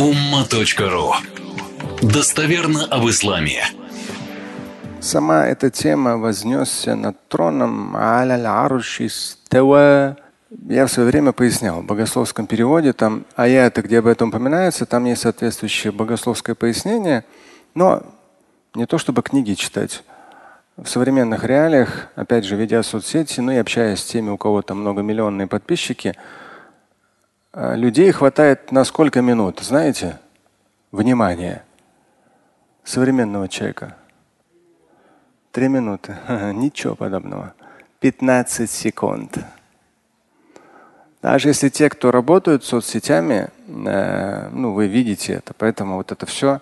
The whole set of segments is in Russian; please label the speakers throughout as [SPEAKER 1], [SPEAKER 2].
[SPEAKER 1] umma.ru Достоверно об исламе.
[SPEAKER 2] Сама эта тема вознесся над троном. Я в свое время пояснял в богословском переводе, там аяты, где об этом упоминается, там есть соответствующее богословское пояснение, но не то чтобы книги читать. В современных реалиях, опять же, ведя соцсети, ну и общаясь с теми, у кого там многомиллионные подписчики, людей хватает на сколько минут, знаете? Внимание современного человека. Три минуты. Ничего подобного. 15 секунд. Даже если те, кто работают соцсетями, э, ну, вы видите это. Поэтому вот это все,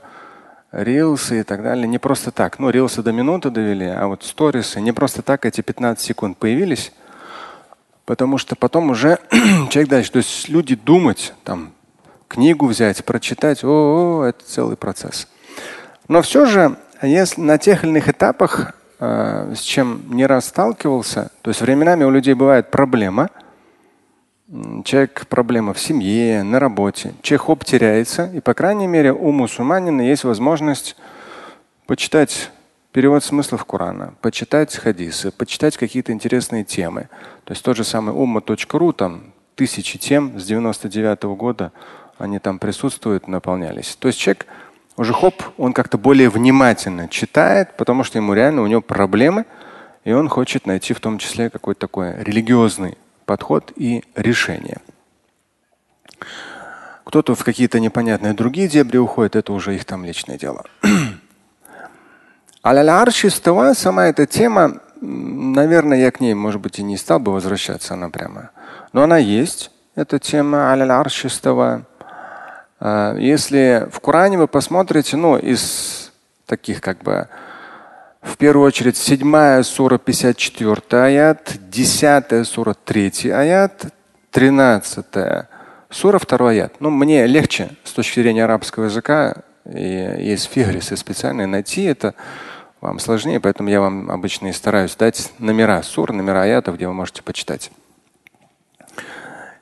[SPEAKER 2] рилсы и так далее, не просто так. Ну, рилсы до минуты довели, а вот сторисы не просто так эти 15 секунд появились. Потому что потом уже человек дальше, то есть люди думать, там, книгу взять, прочитать, о, -о, это целый процесс. Но все же, если на тех или иных этапах, э, с чем не раз сталкивался, то есть временами у людей бывает проблема, человек проблема в семье, на работе, человек теряется, и по крайней мере у мусульманина есть возможность почитать перевод смыслов Корана, почитать хадисы, почитать какие-то интересные темы. То есть тот же самый umma.ru, там тысячи тем с 99 -го года они там присутствуют, наполнялись. То есть человек уже хоп, он как-то более внимательно читает, потому что ему реально у него проблемы, и он хочет найти в том числе какой-то такой религиозный подход и решение. Кто-то в какие-то непонятные другие дебри уходит, это уже их там личное дело. Аль-Аршистова, сама эта тема, наверное, я к ней, может быть, и не стал бы возвращаться, она прямо. Но она есть, эта тема Аль-Аршистова. А, если в Коране вы посмотрите, ну, из таких как бы в первую очередь 7 сура 54 аят, 10 сура 3 аят, 13 сура 2 аят. Ну, мне легче с точки зрения арабского языка, и есть фигрисы специальные, найти это вам сложнее, поэтому я вам обычно и стараюсь дать номера сур, номера аятов, где вы можете почитать.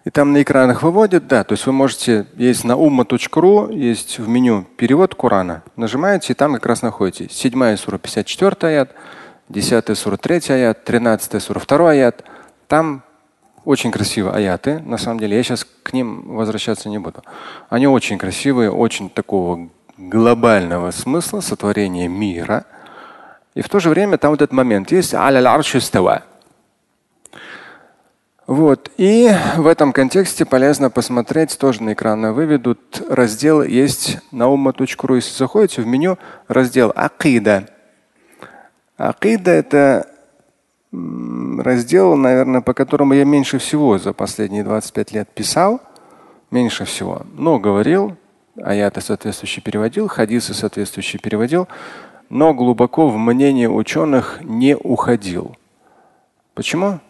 [SPEAKER 2] И там на экранах выводят, да, то есть вы можете, есть на umma.ru, есть в меню перевод Корана. Нажимаете, и там как раз находите 7 сура 54 аят, 10 сура 3 аят, 13 сура 2 аят. Там очень красивые аяты, на самом деле. Я сейчас к ним возвращаться не буду. Они очень красивые, очень такого глобального смысла сотворения мира. И в то же время там вот этот момент есть аля вот. И в этом контексте полезно посмотреть, тоже на экран выведут раздел, есть umma.ru, если заходите в меню, раздел Акида. Акида – это раздел, наверное, по которому я меньше всего за последние 25 лет писал. Меньше всего. Но говорил, аяты соответствующие переводил, хадисы соответствующие переводил, но глубоко в мнение ученых не уходил. Почему?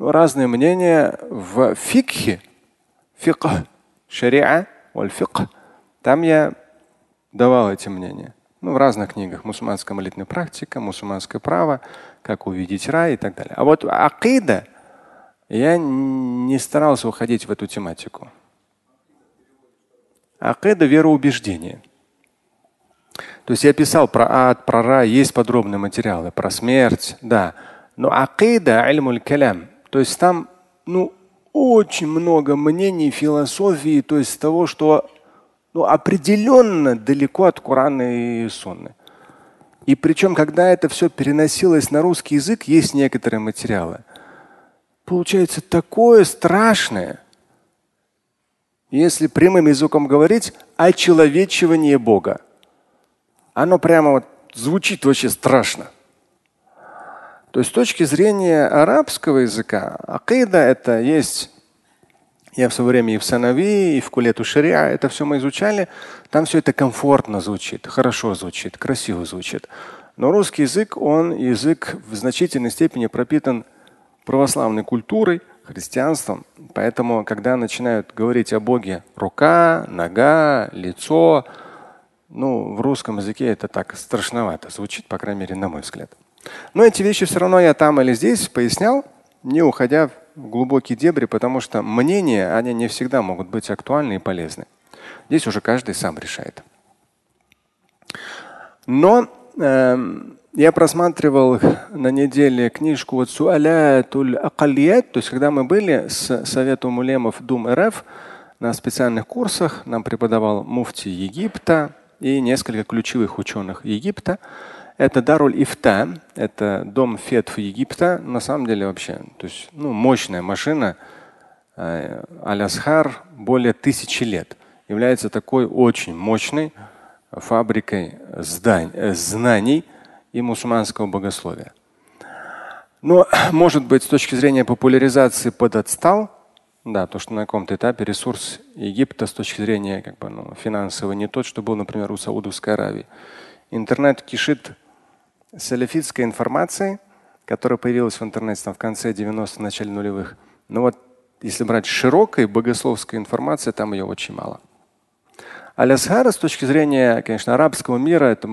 [SPEAKER 2] разные мнения в фикхе, фикх, шариа, фикх. Там я давал эти мнения. Ну, в разных книгах. Мусульманская молитвенная практика, мусульманское право, как увидеть рай и так далее. А вот акида, я не старался уходить в эту тематику. Акида – вероубеждение. То есть я писал про ад, про рай, есть подробные материалы, про смерть, да. Но акида, альмуль калям, то есть там ну, очень много мнений, философии, то есть того, что ну, определенно далеко от Корана и Сунны. И причем, когда это все переносилось на русский язык, есть некоторые материалы. Получается такое страшное, если прямым языком говорить, очеловечивание Бога. Оно прямо вот звучит вообще страшно. То есть с точки зрения арабского языка, акида это есть я в свое время и в Санави, и в Кулету Шариа, это все мы изучали. Там все это комфортно звучит, хорошо звучит, красиво звучит. Но русский язык, он язык в значительной степени пропитан православной культурой, христианством. Поэтому, когда начинают говорить о Боге рука, нога, лицо, ну, в русском языке это так страшновато звучит, по крайней мере, на мой взгляд. Но эти вещи все равно я там или здесь пояснял, не уходя в глубокие дебри, потому что мнения, они не всегда могут быть актуальны и полезны. Здесь уже каждый сам решает. Но я просматривал на неделе книжку вот Суалятуль Акалият, то есть когда мы были с Советом улемов Дум РФ на специальных курсах, нам преподавал муфти Египта и несколько ключевых ученых Египта. Это Даруль Ифта, это дом фетв Египта. На самом деле вообще, то есть ну, мощная машина. Э, Аль-Асхар более тысячи лет. Является такой очень мощной фабрикой здань, э, знаний и мусульманского богословия. Но, может быть, с точки зрения популяризации подотстал, да, то, что на каком-то этапе ресурс Египта с точки зрения как бы, ну, финансового не тот, что был, например, у Саудовской Аравии. Интернет кишит салафитской информацией, которая появилась в интернете там, в конце 90-х, начале нулевых. Но вот если брать широкой богословской информации, там ее очень мало. Аль-Асхара с точки зрения, конечно, арабского мира это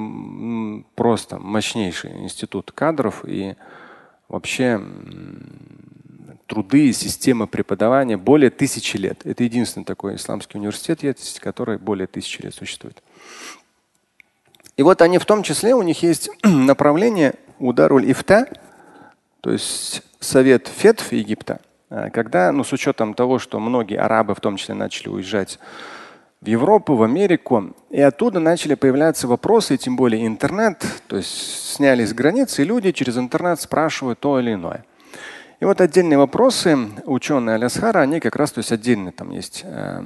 [SPEAKER 2] просто мощнейший институт кадров и вообще труды и система преподавания более тысячи лет. Это единственный такой исламский университет, который более тысячи лет существует. И вот они в том числе, у них есть направление ударуль ифта, то есть совет фетв Египта, а, когда, ну, с учетом того, что многие арабы в том числе начали уезжать в Европу, в Америку. И оттуда начали появляться вопросы, и тем более интернет. То есть снялись границы, и люди через интернет спрашивают то или иное. И вот отдельные вопросы ученые Алясхара, они как раз, то есть отдельно там есть э,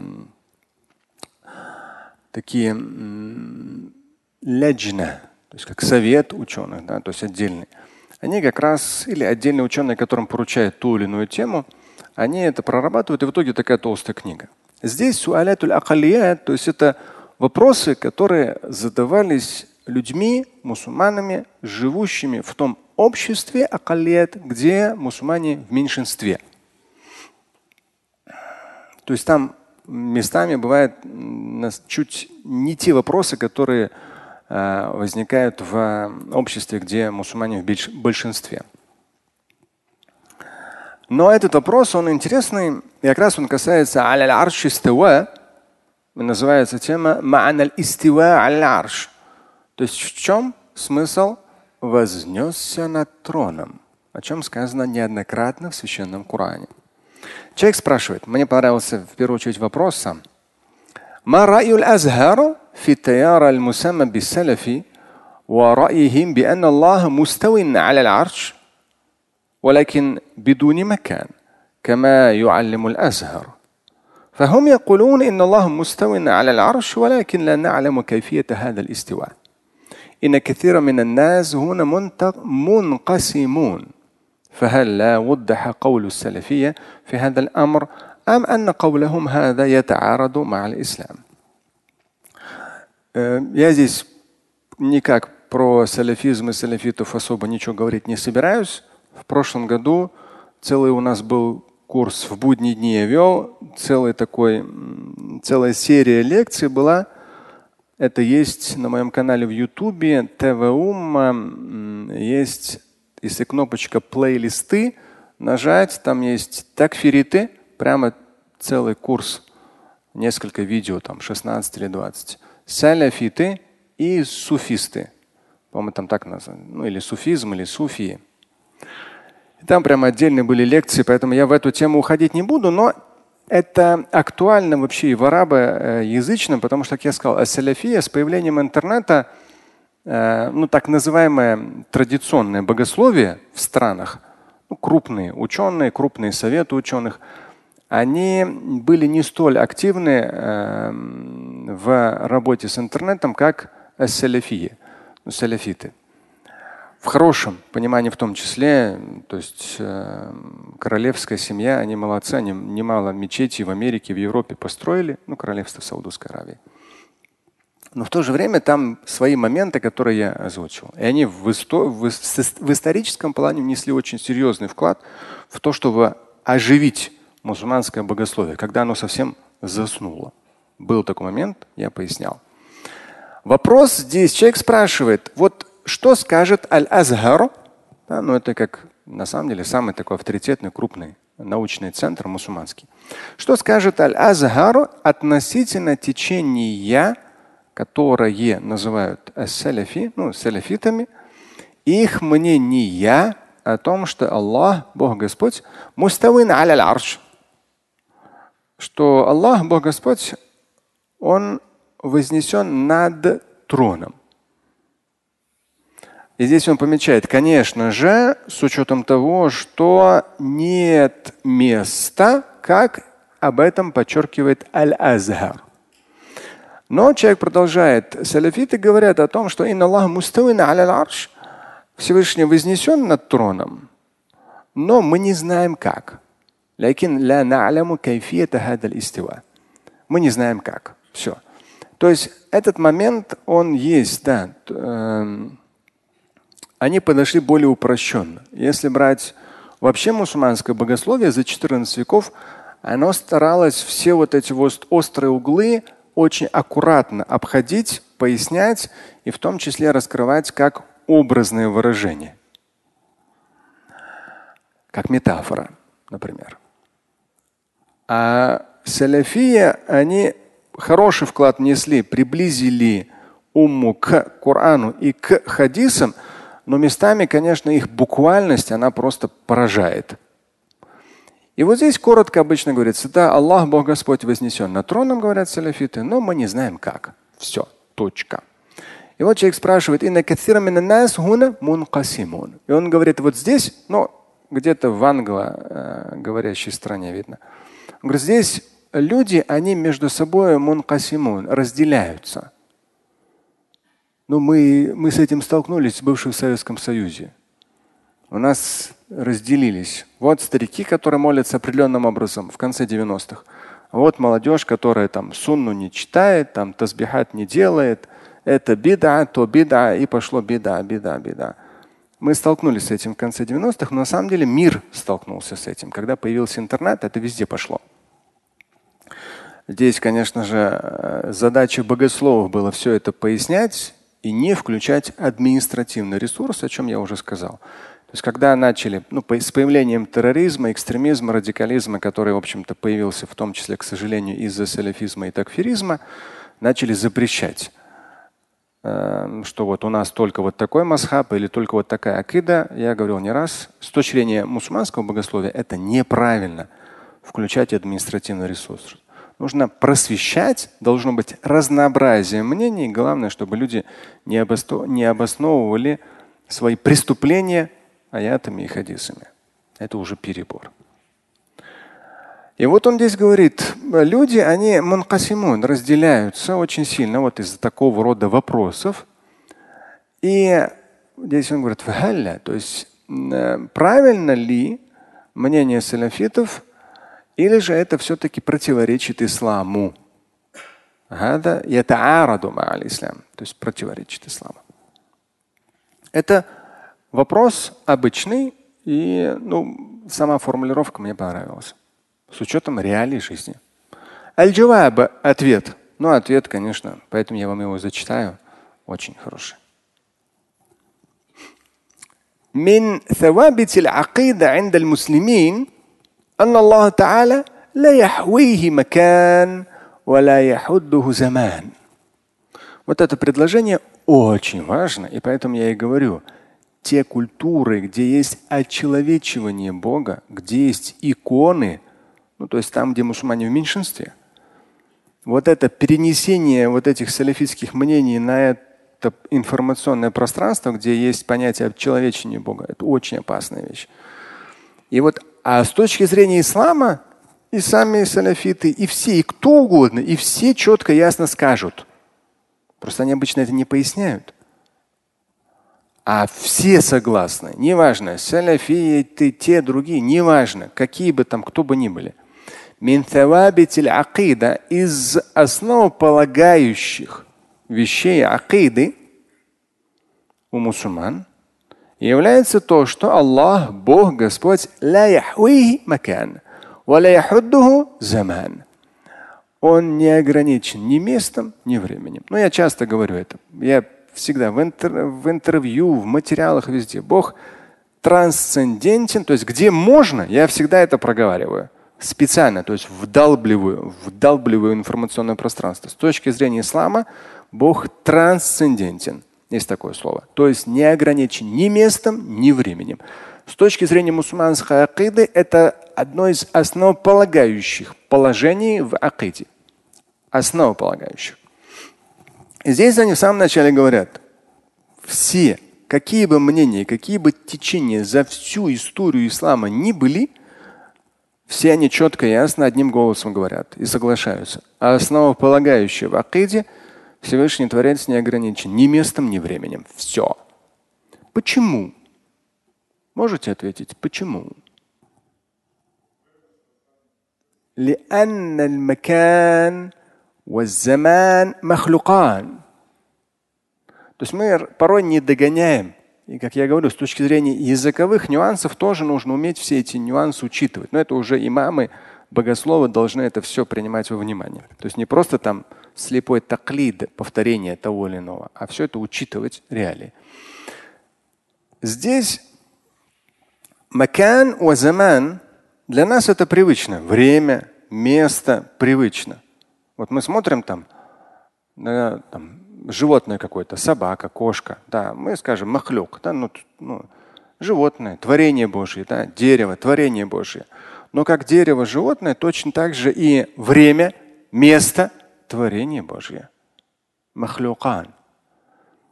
[SPEAKER 2] такие леджна, то есть как совет ученых, да, то есть отдельный. Они как раз, или отдельные ученые, которым поручают ту или иную тему, они это прорабатывают, и в итоге такая толстая книга. Здесь суалятуль акалият, то есть это вопросы, которые задавались людьми, мусульманами, живущими в том обществе акалият, где мусульмане в меньшинстве. То есть там местами бывают чуть не те вопросы, которые э, возникают в обществе, где мусульмане в большинстве. Но этот вопрос, он интересный, и как раз он касается аль-арш истива, называется тема ма'аналь истива аль-арш. То есть в чем смысл вознесся над троном, о чем сказано неоднократно в Священном Коране. Человек спрашивает, мне понравился в первую очередь вопрос сам. ما رأي الأزهر في التيار المسمى بالسلفي ورأيهم بأن الله مستو على العرش ولكن بدون مكان كما يعلم الازهر فهم يقولون ان الله مستو على العرش ولكن لا نعلم كيفيه هذا الاستواء ان كثيرا من الناس هنا منقسمون فهل لا وضح قول السلفيه في هذا الامر ام ان قولهم هذا يتعارض مع الاسلام Я здесь никак про салафизм и салафитов особо ничего говорить не собираюсь. В прошлом году целый у нас был курс в будние дни я вел, целый такой, целая серия лекций была. Это есть на моем канале в Ютубе, ТВ есть, если кнопочка плейлисты, нажать, там есть такфириты, прямо целый курс, несколько видео, там 16 или 20. Саляфиты и суфисты. По-моему, там так называют. Ну или суфизм, или суфии. Там прямо отдельные были лекции, поэтому я в эту тему уходить не буду, но это актуально вообще и в арабоязычном, потому что, как я сказал, ассаляфия с появлением интернета, э, ну так называемое традиционное богословие в странах, ну, крупные ученые, крупные советы ученых, они были не столь активны э, в работе с интернетом, как ассаляфия, ну, саляфиты в хорошем понимании в том числе, то есть э, королевская семья, они молодцы, они немало мечетей в Америке, в Европе построили, ну, королевство Саудовской Аравии. Но в то же время там свои моменты, которые я озвучил. И они в, исто в, в историческом плане внесли очень серьезный вклад в то, чтобы оживить мусульманское богословие, когда оно совсем заснуло. Был такой момент, я пояснял. Вопрос здесь, человек спрашивает, вот что скажет Аль-Азхар? Да, ну это как на самом деле самый такой авторитетный, крупный научный центр мусульманский. Что скажет Аль-Азхар относительно течения, которое называют салафи, ну, салафитами, их мнения о том, что Аллах, Бог Господь, муставин аля арш, что Аллах, Бог Господь, Он вознесен над троном. И здесь он помечает, конечно же, с учетом того, что нет места, как об этом подчеркивает Аль-Азхар. Но человек продолжает. Салафиты говорят о том, что инна Аллах муставин арш. Всевышний вознесен над троном, но мы не знаем как. Мы не знаем как. Все. То есть этот момент, он есть, да. Они подошли более упрощенно. Если брать вообще мусульманское богословие за 14 веков, оно старалось все вот эти вот острые углы очень аккуратно обходить, пояснять и в том числе раскрывать как образные выражения. Как метафора, например. А саляфия, они хороший вклад внесли, приблизили умму к Корану и к хадисам, но местами, конечно, их буквальность, она просто поражает. И вот здесь коротко обычно говорится, да, Аллах, Бог Господь вознесен на троном, говорят салафиты, но мы не знаем как. Все, точка. И вот человек спрашивает, и он говорит, вот здесь, ну, где-то в англо-говорящей стране видно. Он говорит, здесь люди, они между собой мункасимун, разделяются. Ну, мы, мы с этим столкнулись в бывшем Советском Союзе. У нас разделились. Вот старики, которые молятся определенным образом в конце 90-х. Вот молодежь, которая там сунну не читает, там тазбихат не делает. Это бида, то бида, и пошло бида, бида, бида. Мы столкнулись с этим в конце 90-х, но на самом деле мир столкнулся с этим. Когда появился интернет, это везде пошло. Здесь, конечно же, э, задача богословов было все это пояснять и не включать административный ресурс, о чем я уже сказал. То есть когда начали, ну, с появлением терроризма, экстремизма, радикализма, который, в общем-то, появился в том числе, к сожалению, из-за салафизма и такфиризма, начали запрещать, э, что вот у нас только вот такой масхаб или только вот такая акида. Я говорил не раз, с точки зрения мусульманского богословия это неправильно включать административный ресурс. Нужно просвещать, должно быть разнообразие мнений. Главное, чтобы люди не, обосновывали свои преступления аятами и хадисами. Это уже перебор. И вот он здесь говорит, люди, они мункасимун, разделяются очень сильно вот из-за такого рода вопросов. И здесь он говорит, то есть э, правильно ли мнение салафитов или же это все-таки противоречит исламу? То есть противоречит исламу. Это вопрос обычный, и ну, сама формулировка мне понравилась. С учетом реалий жизни. Аль-Джаваб – ответ. Ну, ответ, конечно, поэтому я вам его зачитаю. Очень хороший. من ثوابت العقيدة عند المسلمين أن الله تعالى لا يحويه مكان ولا يحده زمان. Вот это предложение очень важно, и поэтому я и говорю, те культуры, где есть очеловечивание Бога, где есть иконы, ну то есть там, где мусульмане в меньшинстве, вот это перенесение вот этих салифистских мнений на это информационное пространство, где есть понятие очеловечения Бога, это очень опасная вещь. И вот а с точки зрения ислама и сами салафиты, и все, и кто угодно, и все четко, ясно скажут. Просто они обычно это не поясняют. А все согласны. Неважно, салафии, ты, те, другие, неважно, какие бы там, кто бы ни были. акида из основополагающих вещей акиды у мусульман – является то, что Аллах, Бог, Господь, Он не ограничен ни местом, ни временем. Но я часто говорю это. Я всегда в, интер, в интервью, в материалах везде. Бог трансцендентен, то есть где можно, я всегда это проговариваю специально, то есть вдалбливаю, вдалбливаю информационное пространство. С точки зрения ислама Бог трансцендентен. Есть такое слово. То есть не ограничен ни местом, ни временем. С точки зрения мусульманской акиды это одно из основополагающих положений в акиде. Основополагающих. И здесь они в самом начале говорят, все, какие бы мнения, какие бы течения за всю историю ислама ни были, все они четко и ясно одним голосом говорят и соглашаются. А основополагающее в акиде Всевышний Творец не ограничен ни местом, ни временем. Все. Почему? Можете ответить, почему? لأن المكان والزمان مخلوقان. То есть мы порой не догоняем. И, как я говорю, с точки зрения языковых нюансов тоже нужно уметь все эти нюансы учитывать. Но это уже имамы, богословы должны это все принимать во внимание. То есть не просто там слепой таклид, повторение того или иного, а все это учитывать реалии. Здесь макан у заман для нас это привычно. Время, место привычно. Вот мы смотрим там, на, там животное какое-то, собака, кошка, да, мы скажем махлюк, да, ну, ну, животное, творение Божье, да, дерево, творение Божье. Но как дерево, животное, точно так же и время, место, творение Божье. Махлюкан.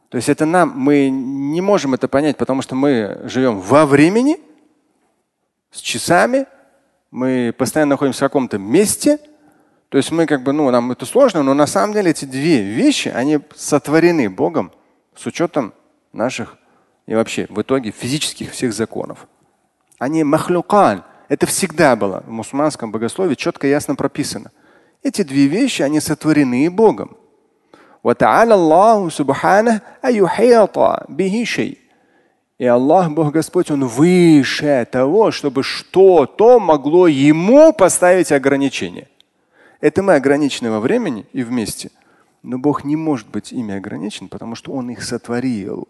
[SPEAKER 2] То есть это нам, мы не можем это понять, потому что мы живем во времени, с часами, мы постоянно находимся в каком-то месте – то есть мы как бы, ну, нам это сложно, но на самом деле эти две вещи, они сотворены Богом с учетом наших и вообще в итоге физических всех законов. Они махлюкан. Это всегда было в мусульманском богословии четко и ясно прописано. Эти две вещи, они сотворены Богом. И Аллах, Бог Господь, Он выше того, чтобы что-то могло Ему поставить ограничение. Это мы ограничены во времени и вместе. Но Бог не может быть ими ограничен, потому что Он их сотворил.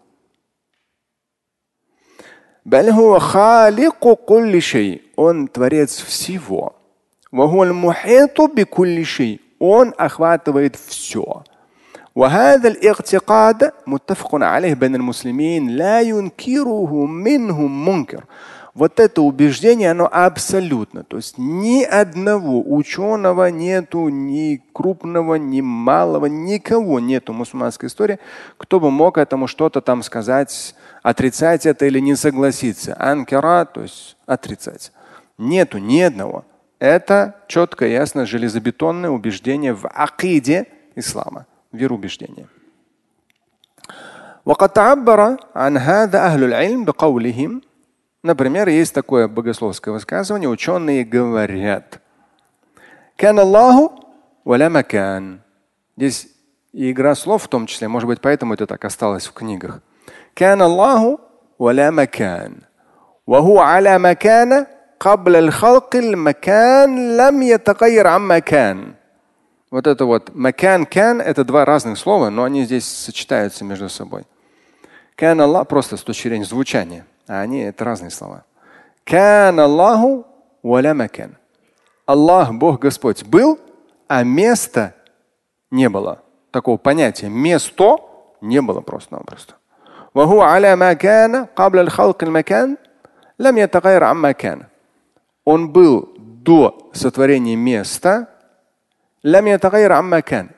[SPEAKER 2] Он творец всего. Он охватывает все. وهذا الاعتقاد متفق عليه بين المسلمين لا ينكره منهم منكر вот это убеждение, оно абсолютно. То есть ни одного ученого нету, ни крупного, ни малого, никого нету в мусульманской истории, кто бы мог этому что-то там сказать, отрицать это или не согласиться. Анкера, то есть отрицать. Нету ни одного. Это четко и ясно железобетонное убеждение в акиде ислама, вероубеждение. Например, есть такое богословское высказывание, ученые говорят. Здесь игра слов в том числе, может быть, поэтому это так осталось в книгах. كان الله ولا مكان وهو على مكان قبل الخلق المكان لم يتغير عن مكان вот это вот макан кан это два разных слова, но они здесь сочетаются между собой. Кан Аллах просто с точки зрения звучания. А они это разные слова. Аллаху Аллах, Бог Господь, был, а места не было. Такого понятия. Место не было просто-напросто. Он был до сотворения места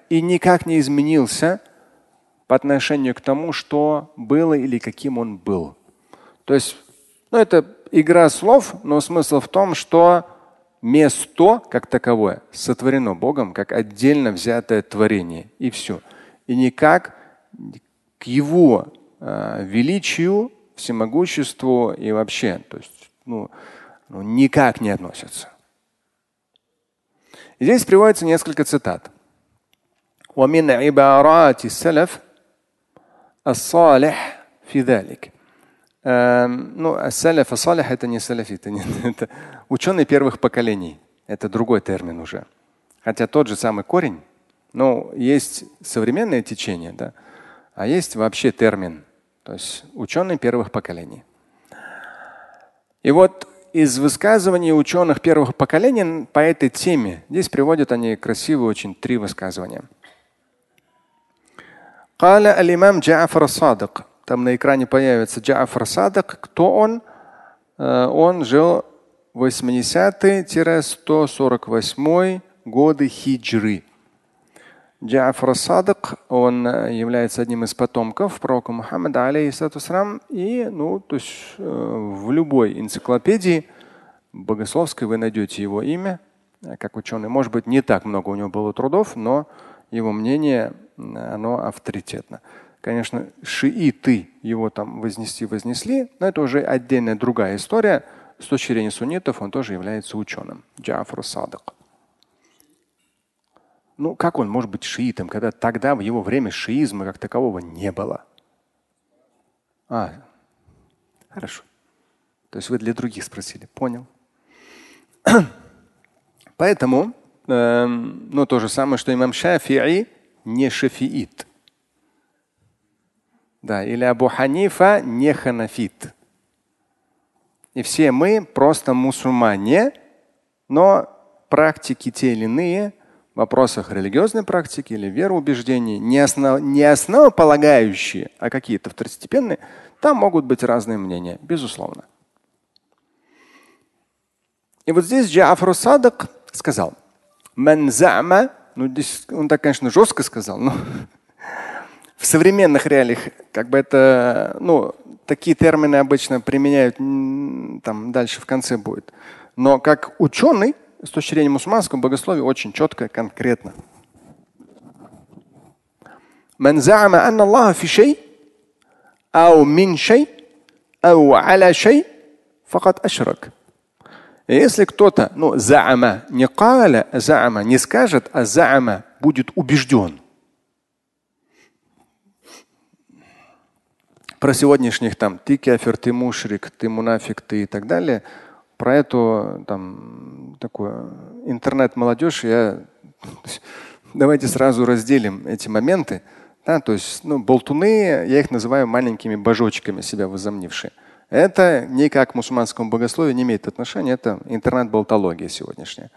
[SPEAKER 2] и никак не изменился по отношению к тому, что было или каким он был. То есть, ну, это игра слов, но смысл в том, что место как таковое сотворено Богом как отдельно взятое творение. И все. И никак к его э, величию, всемогуществу и вообще, то есть, ну, ну, никак не относятся. здесь приводится несколько цитат. ومن عبارات السلف الصالح في ذلك Эм, ну, а саляф, а салих это не саляфиты, это ученые первых поколений. Это другой термин уже. Хотя тот же самый корень, но есть современное течение, да, а есть вообще термин, то есть ученые первых поколений. И вот из высказываний ученых первых поколений по этой теме, здесь приводят они красивые очень три высказывания. قال الإمام جعفر الصادق там на экране появится Джафар Садак. Кто он? Э, он жил 80-148 годы хиджры. Джафар Садак, он э, является одним из потомков пророка Мухаммада, алейхиссалам. И ну, то есть, э, в любой энциклопедии богословской вы найдете его имя, как ученый. Может быть, не так много у него было трудов, но его мнение, оно авторитетно. Конечно, шииты его там вознести вознесли, но это уже отдельная другая история. С точки зрения суннитов он тоже является ученым. Джафар Садык. Ну, как он может быть шиитом, когда тогда в его время шиизма как такового не было? А, хорошо. То есть вы для других спросили. Понял. Поэтому, э, ну, то же самое, что имам Шафи'i не шафиит. Да, или Абу Ханифа не ханафит. И все мы просто мусульмане, но практики те или иные вопросах религиозной практики или вероубеждений, не, основ, не основополагающие, а какие-то второстепенные, там могут быть разные мнения, безусловно. И вот здесь Джафар Садак сказал, ну здесь он так, конечно, жестко сказал, но в современных реалиях как бы это, ну, такие термины обычно применяют, там дальше в конце будет. Но как ученый, с точки зрения мусульманского богословия, очень четко, конкретно. من زعم أن الله في شيء أو من شيء أو على شيء فقد أشرك. Если кто-то, ну, заама, не каля, заама, не скажет, а заама будет убежден. про сегодняшних там ты кефир, ты мушрик, ты мунафик, ты и так далее, про эту там такую интернет-молодежь я давайте сразу разделим эти моменты. Да, то есть ну, болтуны, я их называю маленькими божочками себя возомнившие. Это никак к мусульманскому богословию не имеет отношения, это интернет-болтология сегодняшняя.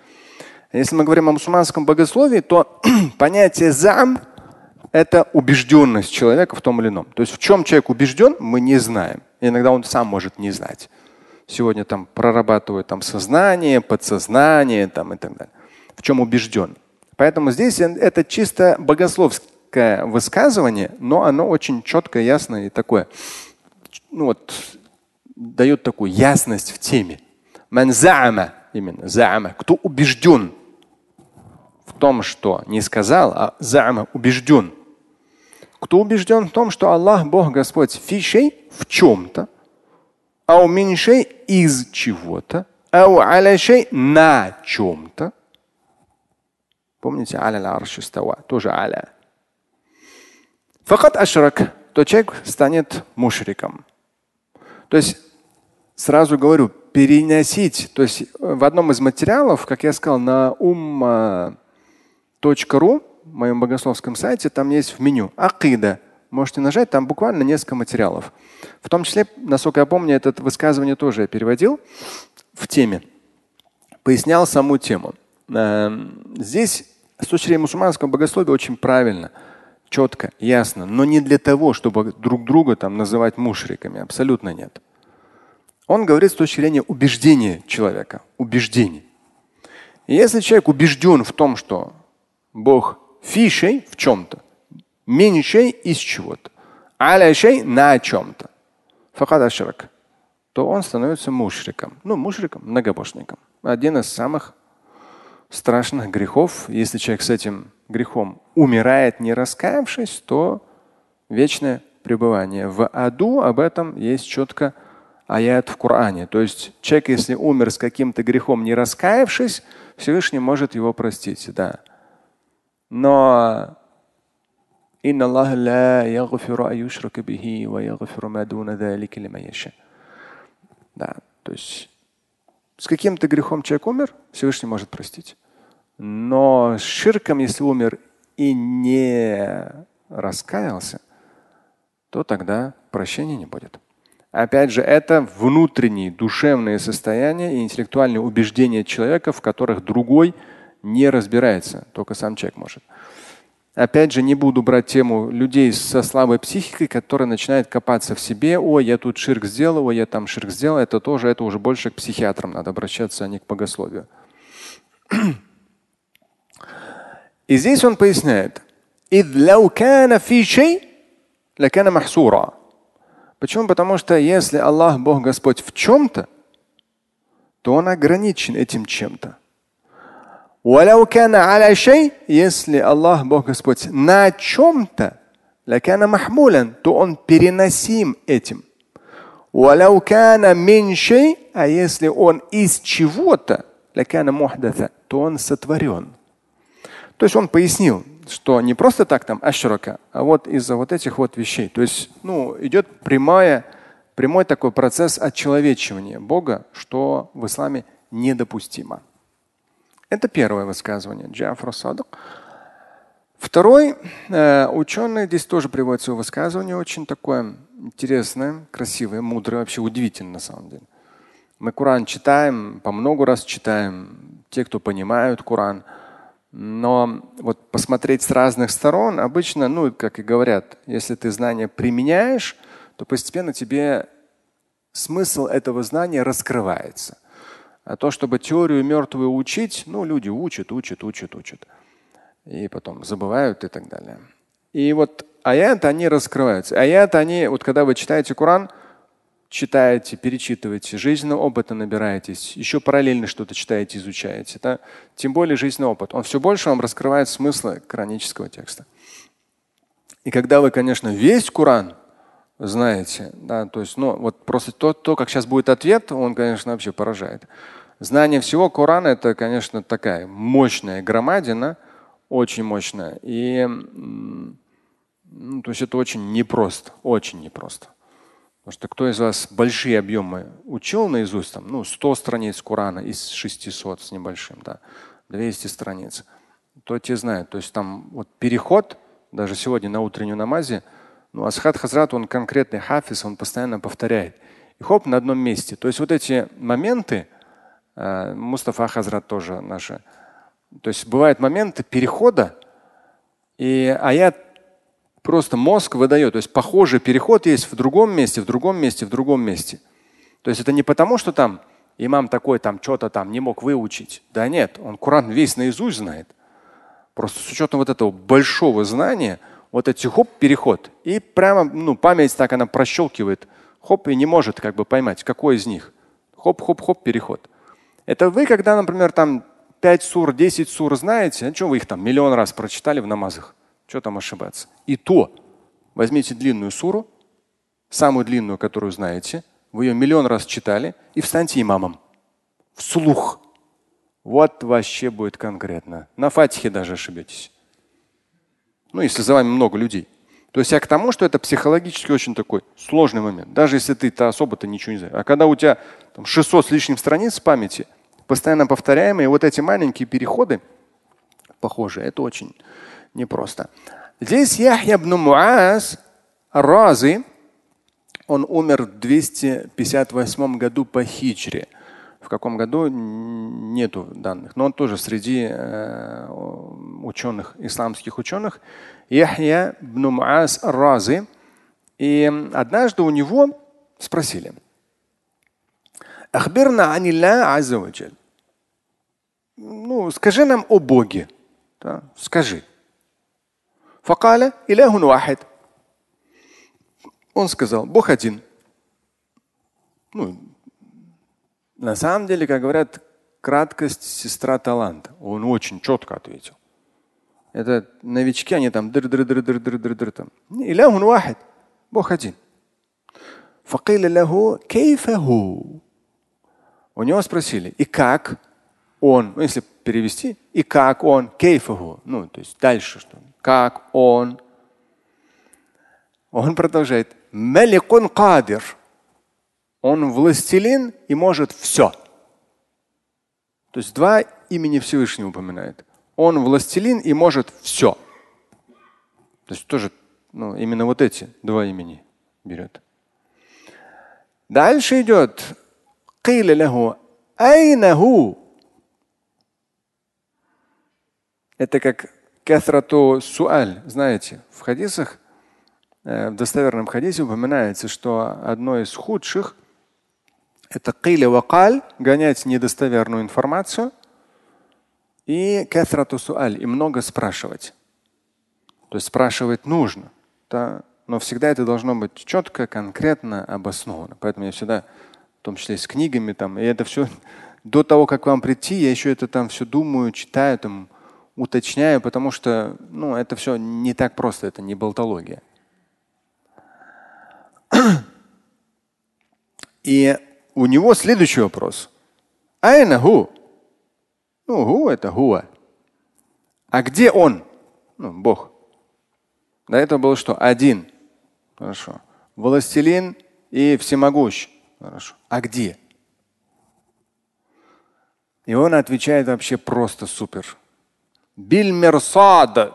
[SPEAKER 2] Если мы говорим о мусульманском богословии, то понятие зам это убежденность человека в том или ином. То есть в чем человек убежден, мы не знаем. иногда он сам может не знать. Сегодня там прорабатывают там сознание, подсознание там, и так далее. В чем убежден. Поэтому здесь это чисто богословское высказывание, но оно очень четкое, ясное и такое, ну вот, дает такую ясность в теме. Манзаама именно, заама. Кто убежден в том, что не сказал, а заама убежден. Кто убежден в том, что Аллах, Бог, Господь, фишей в чем-то, а у меньшей из чего-то, а у аляшей на чем-то. Помните, аля арши тоже аля. Факат ашрак, то человек станет мушриком. То есть, сразу говорю, переносить, то есть в одном из материалов, как я сказал, на umma.ru в моем богословском сайте, там есть в меню акида. Можете нажать, там буквально несколько материалов. В том числе, насколько я помню, это высказывание тоже я переводил в теме. Пояснял саму тему. Эм, здесь с точки зрения мусульманского богословия очень правильно, четко, ясно, но не для того, чтобы друг друга там называть мушриками. Абсолютно нет. Он говорит с точки зрения убеждения человека, убеждений. И если человек убежден в том, что Бог Фишей в чем-то. Меньшей из чего-то. Аляшей на чем-то. Факад То он становится мушриком. Ну, мушриком, многобожником. Один из самых страшных грехов. Если человек с этим грехом умирает, не раскаявшись, то вечное пребывание. В аду об этом есть четко аят в Коране. То есть человек, если умер с каким-то грехом, не раскаявшись, Всевышний может его простить. Да. Но إن الله لا يغفر أن يشرك به ويغفر ما دون ذلك لمن يشاء. Да, то есть с каким-то грехом человек умер, Всевышний может простить. Но с ширком, если умер и не раскаялся, то тогда прощения не будет. Опять же, это внутренние душевные состояния и интеллектуальные убеждения человека, в которых другой не разбирается, только сам человек может. Опять же, не буду брать тему людей со слабой психикой, которые начинают копаться в себе. Ой, я тут ширк сделал, ой, я там ширк сделал. Это тоже, это уже больше к психиатрам надо обращаться, а не к богословию. И здесь он поясняет. Почему? Потому что если Аллах, Бог Господь в чем-то, то он ограничен этим чем-то. Если Аллах, Бог Господь, на чем-то, то он переносим этим. А если он из чего-то, то он сотворен. То есть он пояснил, что не просто так там ашрака, а вот из-за вот этих вот вещей. То есть ну, идет прямая, прямой такой процесс отчеловечивания Бога, что в исламе недопустимо. Это первое высказывание Джафар Садок. Второй э, ученый здесь тоже приводит свое высказывание, очень такое интересное, красивое, мудрое, вообще удивительно на самом деле. Мы Коран читаем, по много раз читаем, те, кто понимают Коран. Но вот посмотреть с разных сторон, обычно, ну, как и говорят, если ты знания применяешь, то постепенно тебе смысл этого знания раскрывается. А то, чтобы теорию мертвую учить, ну, люди учат, учат, учат, учат. И потом забывают и так далее. И вот аяты, они раскрываются. Аяты, они, вот когда вы читаете Коран, читаете, перечитываете, жизненного опыта набираетесь, еще параллельно что-то читаете, изучаете. Да? Тем более жизненный опыт. Он все больше вам раскрывает смыслы коранического текста. И когда вы, конечно, весь Коран знаете, да, то есть, ну, вот просто то, то, как сейчас будет ответ, он, конечно, вообще поражает. Знание всего Корана это, конечно, такая мощная громадина, очень мощная. И ну, то есть это очень непросто, очень непросто. Потому что кто из вас большие объемы учил наизусть, там, ну, 100 страниц Корана из 600 с небольшим, да, 200 страниц, то те знают. То есть там вот переход, даже сегодня на утреннюю намазе, ну, Асхат Хазрат, он конкретный хафиз, он постоянно повторяет. И хоп, на одном месте. То есть вот эти моменты, Э, Мустафа Хазрат тоже наши. То есть бывают моменты перехода, и аят просто мозг выдает. То есть похожий переход есть в другом месте, в другом месте, в другом месте. То есть это не потому, что там имам такой там что-то там не мог выучить. Да нет, он Коран весь наизусть знает. Просто с учетом вот этого большого знания, вот эти хоп, переход. И прямо ну, память так она прощелкивает. Хоп, и не может как бы поймать, какой из них. Хоп-хоп-хоп, переход. Это вы, когда, например, там 5 сур, 10 сур знаете, а что вы их там миллион раз прочитали в намазах? Что там ошибаться? И то возьмите длинную суру, самую длинную, которую знаете, вы ее миллион раз читали, и встаньте имамом. Вслух. Вот вообще будет конкретно. На фатихе даже ошибетесь. Ну, если за вами много людей. То есть я к тому, что это психологически очень такой сложный момент. Даже если ты-то особо-то ничего не знаешь. А когда у тебя там, 600 с лишним страниц памяти, постоянно повторяемые, вот эти маленькие переходы похожи, это очень непросто. Здесь Яхья ибн Муаз Рази, он умер в 258 году по хиджре. В каком году нету данных, но он тоже среди э, ученых, исламских ученых. Яхья ибн Муаз Рази. И однажды у него спросили, Ахбирна анилля аззаваджаль. Ну, скажи нам о Боге. Да, скажи. Факаля иляхун вахид. Он сказал, Бог один. Ну, на самом деле, как говорят, краткость сестра таланта. Он очень четко ответил. Это новички, они там дыр дыр дыр дыр дыр дыр дыр там. Иляхун вахид. Бог один. Факиля лаху кейфаху. У него спросили, и как он, ну, если перевести, и как он, кейфаху, ну, то есть дальше что, как он. Он продолжает, маликун кадир. Он властелин и может все. То есть два имени Всевышнего упоминает. Он властелин и может все. То есть тоже ну, именно вот эти два имени берет. Дальше идет. Это как кафрату суаль. Знаете, в хадисах, э, в достоверном хадисе упоминается, что одно из худших – это киля вакаль, гонять недостоверную информацию, и каthрату суаль, и много спрашивать. То есть спрашивать нужно, да, но всегда это должно быть четко, конкретно, обосновано. Поэтому я всегда, в том числе с книгами, там, и это все до того, как вам прийти, я еще это там все думаю, читаю, там, уточняю, потому что ну, это все не так просто, это не болтология. И у него следующий вопрос. Айна ху? Ну, ху это хуа. А где он? Ну, Бог. До этого было что? Один. Хорошо. Властелин и всемогущ. Хорошо. А где? И он отвечает вообще просто супер. Бильмерсад.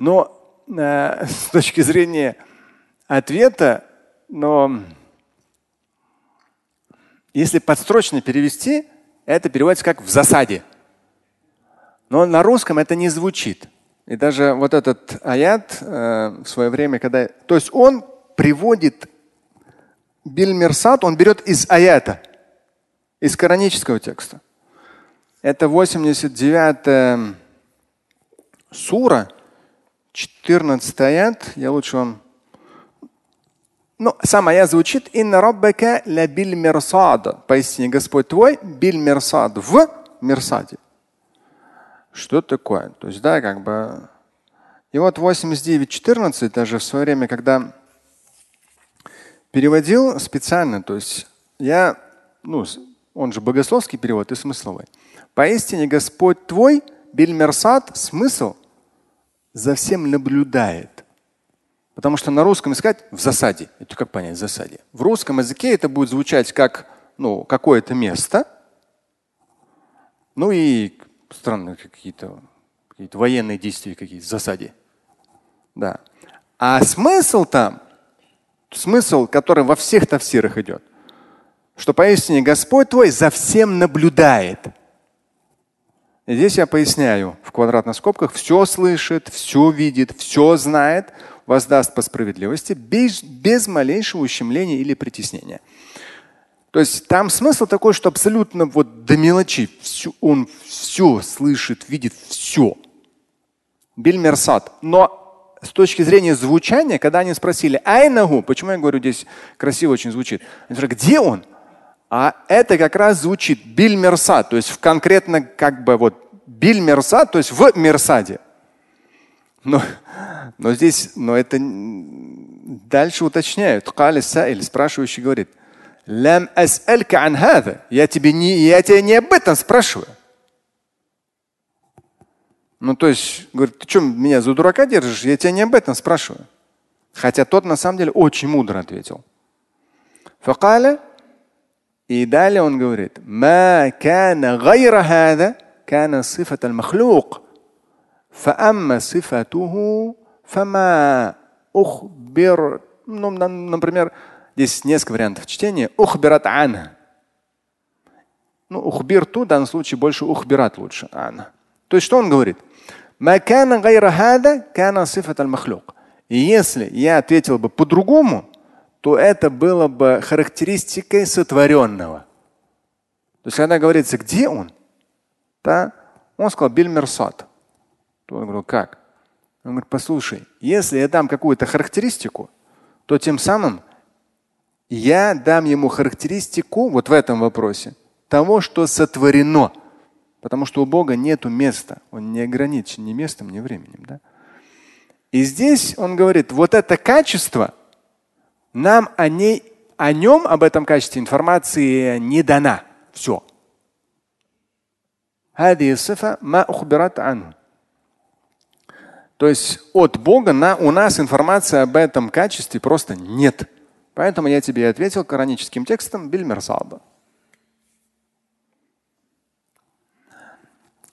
[SPEAKER 2] Но э, с точки зрения ответа, но если подстрочно перевести, это переводится как в засаде. Но на русском это не звучит. И даже вот этот аят э, в свое время, когда... То есть он приводит Бильмерсад, он берет из аята, из коранического текста. Это 89 сура, 14 аят. Я лучше вам... Ну, сам аят звучит «Инна раббака ля биль мирсада». Поистине Господь твой биль мирсад в мирсаде. Что такое? То есть, да, как бы... И вот 89.14 даже в свое время, когда переводил специально, то есть я, ну, он же богословский перевод и смысловой. Поистине Господь твой, бельмерсад, смысл за всем наблюдает. Потому что на русском искать в засаде. Это как понять в засаде? В русском языке это будет звучать как ну, какое-то место. Ну и странные какие-то какие военные действия, какие-то в засаде. Да. А смысл там, смысл, который во всех тафсирах идет, что поистине Господь твой за всем наблюдает. И здесь я поясняю в квадратных скобках, все слышит, все видит, все знает, воздаст по справедливости без, без малейшего ущемления или притеснения. То есть там смысл такой, что абсолютно вот до мелочи все, он все слышит, видит, все. Бильмерсад. Но с точки зрения звучания, когда они спросили Айнагу, почему я говорю здесь красиво очень звучит, они говорят, где он? А это как раз звучит биль мерсад, то есть в конкретно как бы вот биль мерсад, то есть в мерсаде. Но, но здесь, но это дальше уточняют. Кали саиль, спрашивающий говорит, Лям ан Я тебе не, я тебя не об этом спрашиваю. Ну, то есть, говорит, ты что, меня за дурака держишь? Я тебя не об этом спрашиваю. Хотя тот на самом деле очень мудро ответил. Факаля и далее он говорит, ما كان غير هذا كان صفة المخلوق فأما صفته Фама ухбир, ну, например, здесь несколько вариантов чтения. Ухбират ан. Ну, ухбир ту в данном случае больше ухбират лучше ан. То есть что он говорит? Макана гайра кана сифат аль махлюк. И если я ответил бы по-другому, то это было бы характеристикой сотворенного. То есть, когда говорится, где он, да, он сказал Бильмерсат. То он говорил, как? Он говорит, послушай, если я дам какую-то характеристику, то тем самым я дам ему характеристику вот в этом вопросе того, что сотворено. Потому что у Бога нет места. Он не ограничен ни местом, ни временем. Да? И здесь он говорит, вот это качество – нам о, ней, о нем, об этом качестве информации не дана. Все. То есть от Бога на, у нас информации об этом качестве просто нет. Поэтому я тебе ответил кораническим текстом Бильмерсаба.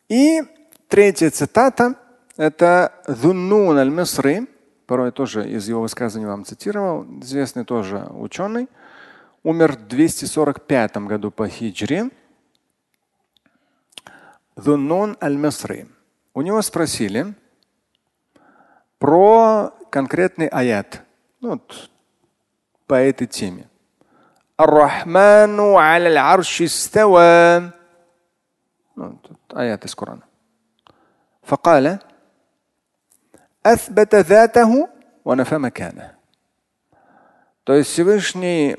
[SPEAKER 2] И третья цитата – это Зуннун аль-Мисри порой тоже из его высказываний вам цитировал, известный тоже ученый, умер в 245 году по хиджре. Дуннун аль-Мисри. У него спросили про конкретный аят ну, вот, по этой теме. Ар-Рахману аля арши става. Ну, аят из Корана. فقال أثبت ذاته ونفى مكانه. То есть Всевышний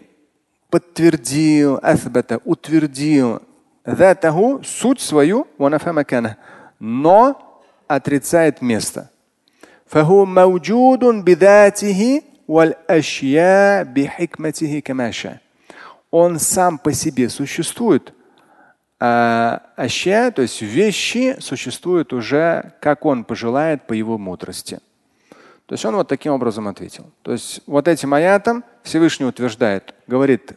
[SPEAKER 2] подтвердил, أثبت, утвердил ذاته, суть свою, ونفى مكانه, но отрицает место. فهو موجود بذاته والأشياء بحكمته كما شاء. Он сам по себе существует, а аща, то есть вещи, существуют уже, как он пожелает, по его мудрости. То есть он вот таким образом ответил. То есть вот этим аятом Всевышний утверждает, говорит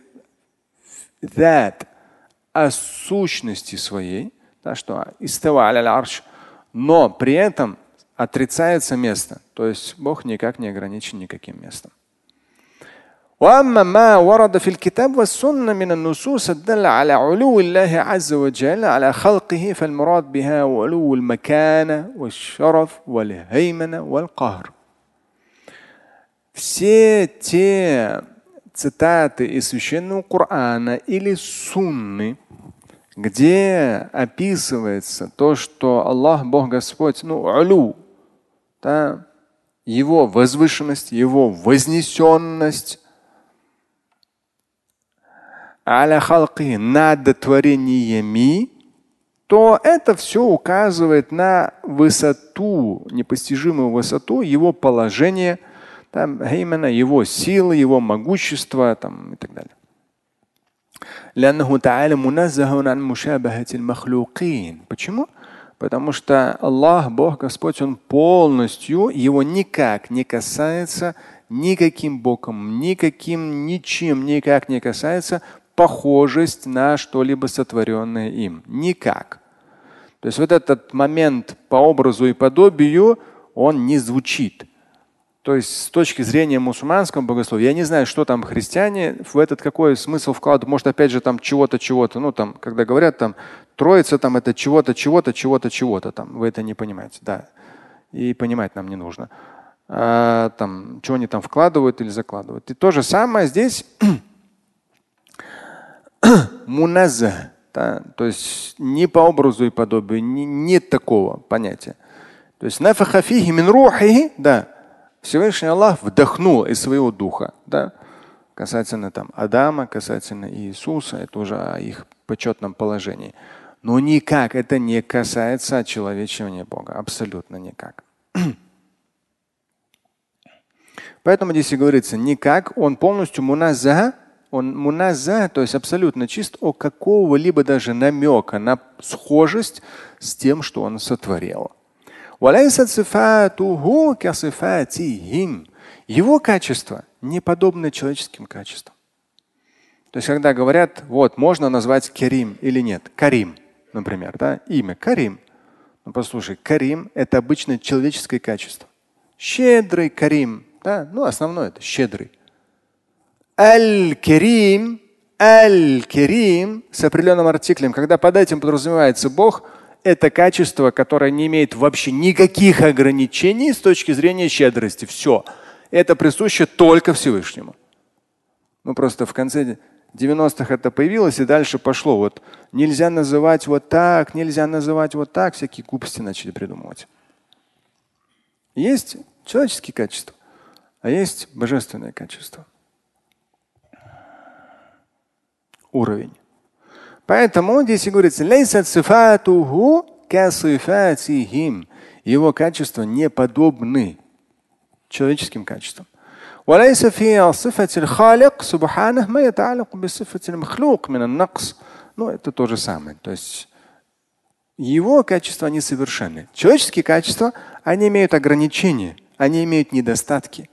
[SPEAKER 2] that о сущности своей, да, что истава арш, но при этом отрицается место. То есть Бог никак не ограничен никаким местом. واما ما ورد في الكتاب والسنه من النصوص الداله على علو الله عز وجل على خلقه فالمراد بها علو المكانه والشرف والهيمنه والقهر. Все те цитаты из священного Корана или сунны, где описывается то, что Аллах, Бог Господь, ну, алю, да, его возвышенность, его вознесенность, аля халки над творениями, то это все указывает на высоту, непостижимую высоту его положения, там, именно его силы, его могущество там, и так далее. Почему? Потому что Аллах, Бог, Господь, Он полностью, Его никак не касается никаким боком, никаким, ничем никак не касается похожесть на что-либо сотворенное им. Никак. То есть вот этот момент по образу и подобию, он не звучит. То есть с точки зрения мусульманского богословия, я не знаю, что там христиане, в этот какой смысл вкладывают. Может, опять же, там чего-то, чего-то. Ну, там, когда говорят, там, троица, там, это чего-то, чего-то, чего-то, чего-то. Там, вы это не понимаете. Да. И понимать нам не нужно. А, там, что они там вкладывают или закладывают. И то же самое здесь муназа, да, то есть не по образу и подобию, не, нет такого понятия. То есть нафахафихи мин да, Всевышний Аллах вдохнул из своего духа, да, касательно там Адама, касательно Иисуса, это уже о их почетном положении. Но никак это не касается очеловечивания Бога, абсолютно никак. Поэтому здесь и говорится, никак, он полностью муназа, он муназа, то есть абсолютно чист о какого-либо даже намека на схожесть с тем, что он сотворил. Его качество не подобно человеческим качествам. То есть, когда говорят, вот, можно назвать Карим или нет, Карим, например, да, имя Карим. Ну, послушай, Карим – это обычно человеческое качество. Щедрый Карим, да, ну, основное это щедрый. Аль-Керим, Аль-Керим с определенным артиклем, когда под этим подразумевается Бог, это качество, которое не имеет вообще никаких ограничений с точки зрения щедрости. Все. Это присуще только Всевышнему. Ну просто в конце 90-х это появилось и дальше пошло. Вот нельзя называть вот так, нельзя называть вот так, всякие глупости начали придумывать. Есть человеческие качества, а есть божественное качество. уровень. Поэтому здесь и говорится, его качества не подобны человеческим качествам. وليس في صفة الخالق سبحانه ما يتعلق بصفة المخلوق من النقص. Ну, это то же самое. То есть его качества несовершенны. Человеческие качества, они имеют ограничения, они имеют недостатки.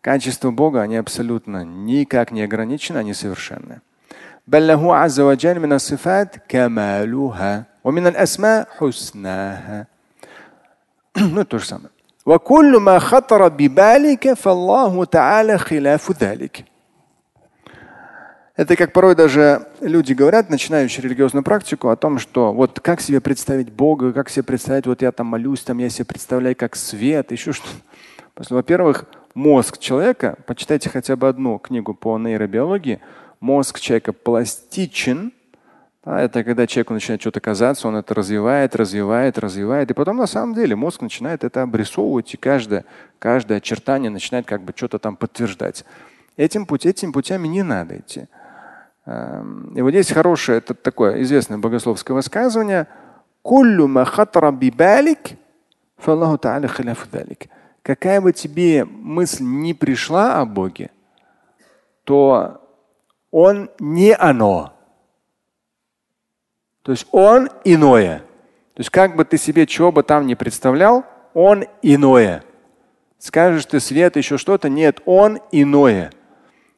[SPEAKER 2] Качества Бога, они абсолютно никак не ограничены, они совершенны. بل له عز وجل من الصفات كمالها ومن الأسماء حسناها. Ну, то же самое. وكل ما خطر ببالك فالله تعالى خلاف ذلك. Это как порой даже люди говорят, начинающие религиозную практику, о том, что вот как себе представить Бога, как себе представить, вот я там молюсь, там я себе представляю как свет, еще что-то. Во-первых, мозг человека, почитайте хотя бы одну книгу по нейробиологии, мозг человека пластичен, да, это когда человеку начинает что-то казаться, он это развивает, развивает, развивает. И потом на самом деле мозг начинает это обрисовывать, и каждое, каждое очертание начинает как бы что-то там подтверждать. Этим, путь, этим путями не надо идти. Эм, и вот здесь хорошее, это такое известное богословское высказывание. Какая бы тебе мысль не пришла о Боге, то он не оно. То есть он иное. То есть как бы ты себе чего бы там не представлял, он иное. Скажешь ты свет, еще что-то, нет, он иное.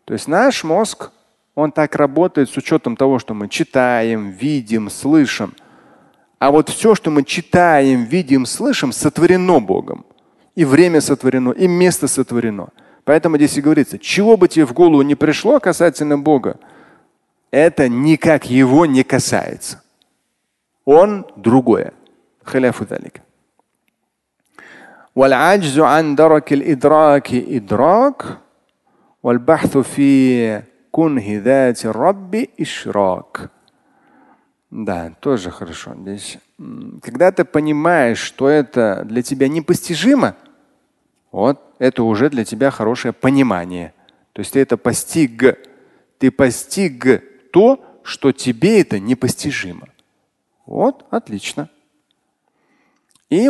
[SPEAKER 2] То есть наш мозг он так работает с учетом того, что мы читаем, видим, слышим. А вот все, что мы читаем, видим, слышим, сотворено Богом. И время сотворено, и место сотворено. Поэтому здесь и говорится, чего бы тебе в голову не пришло касательно Бога, это никак его не касается. Он другое. خلاف ذلك. والعجز عن درك الإدراك إدراك والبحث في кунхи дати рабби ишрак. Да, тоже хорошо. Здесь, когда ты понимаешь, что это для тебя непостижимо, вот это уже для тебя хорошее понимание. То есть ты это постиг. Ты постиг то, что тебе это непостижимо. Вот, отлично. И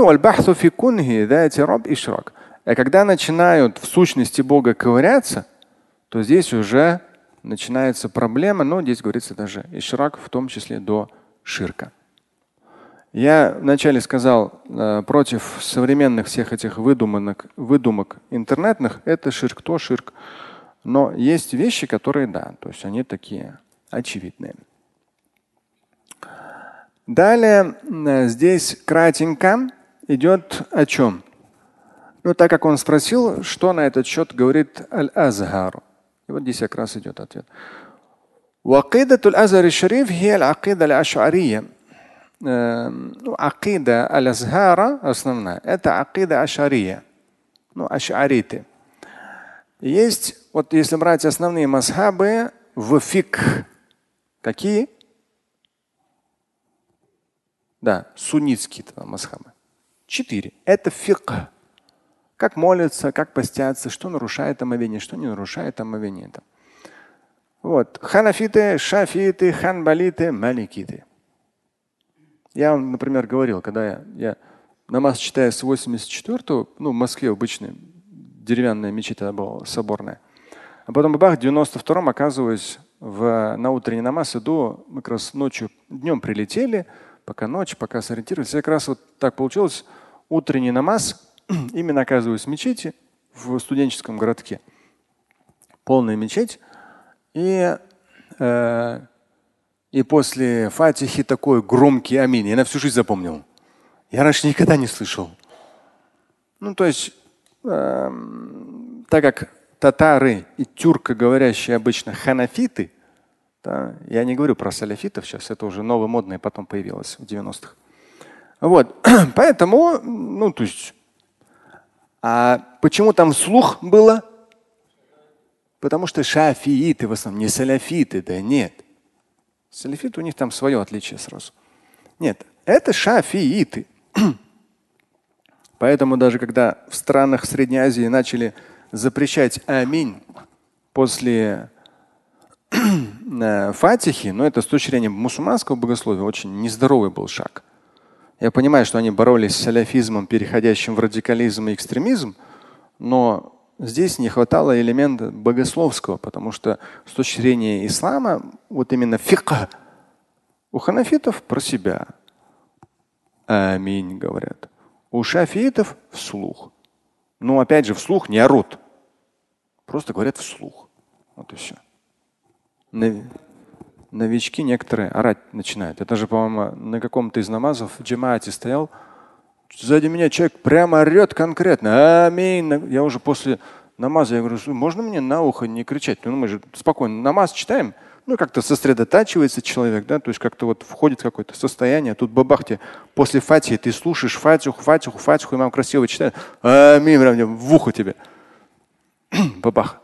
[SPEAKER 2] а когда начинают в сущности Бога ковыряться, то здесь уже начинается проблема, но здесь говорится даже ишрак, в том числе до ширка. Я вначале сказал, э, против современных всех этих выдуманных, выдумок интернетных это ширк, то ширк. Но есть вещи, которые да, то есть они такие очевидные. Далее э, здесь кратенько идет о чем? Ну, так как он спросил, что на этот счет говорит Аль-Азхар. И вот здесь как раз идет ответ. وعقيدة الأزهر الشريف هي العقيدة الأشعرية. ну, акида аль-Азхара основная. Это акида ашария. Ну, ашариты. Есть, вот если брать основные масхабы в фик, какие? Да, суннитские масхабы. Четыре. Это фик. Как молятся, как постятся, что нарушает омовение, что не нарушает омовение. Вот. Ханафиты, шафиты, ханбалиты, маликиты. Я вам, например, говорил, когда я, я намаз читаю с 84-го, ну, в Москве обычная деревянная мечеть тогда была, соборная. А потом бах, в 92-м оказываюсь в, на утренний намаз, иду, мы как раз ночью, днем прилетели, пока ночь, пока сориентировались. Я как раз вот так получилось, утренний намаз, именно оказываюсь в мечети в студенческом городке. Полная мечеть. И, э, и после Фатихи такой громкий аминь. Я на всю жизнь запомнил. Я раньше никогда не слышал. Ну, то есть, э, так как татары и тюрко говорящие обычно ханафиты, да, я не говорю про саляфитов сейчас, это уже новое модное потом появилось в 90-х. Вот, поэтому, ну, то есть а почему там слух было? Потому что шафииты в основном, не саляфиты, да нет. Саляфиты у них там свое отличие сразу. Нет, это шафииты. Поэтому даже когда в странах Средней Азии начали запрещать аминь после э, фатихи, но это с точки зрения мусульманского богословия очень нездоровый был шаг. Я понимаю, что они боролись с саляфизмом, переходящим в радикализм и экстремизм, но здесь не хватало элемента богословского, потому что с точки зрения ислама, вот именно фикха, у ханафитов про себя. Аминь, говорят. У шафитов вслух. Но опять же, вслух не орут. Просто говорят вслух. Вот и все новички некоторые орать начинают. Это же, по-моему, на каком-то из намазов в джемаате стоял, Сзади меня человек прямо орет конкретно. Аминь. Я уже после намаза, я говорю, можно мне на ухо не кричать? Ну, мы же спокойно намаз читаем. Ну, как-то сосредотачивается человек, да, то есть как-то вот входит в какое-то состояние. Тут бабахте, после фатихи ты слушаешь фатиху, фатиху, фатиху, имам красиво читает. Аминь, в ухо тебе. Бабах.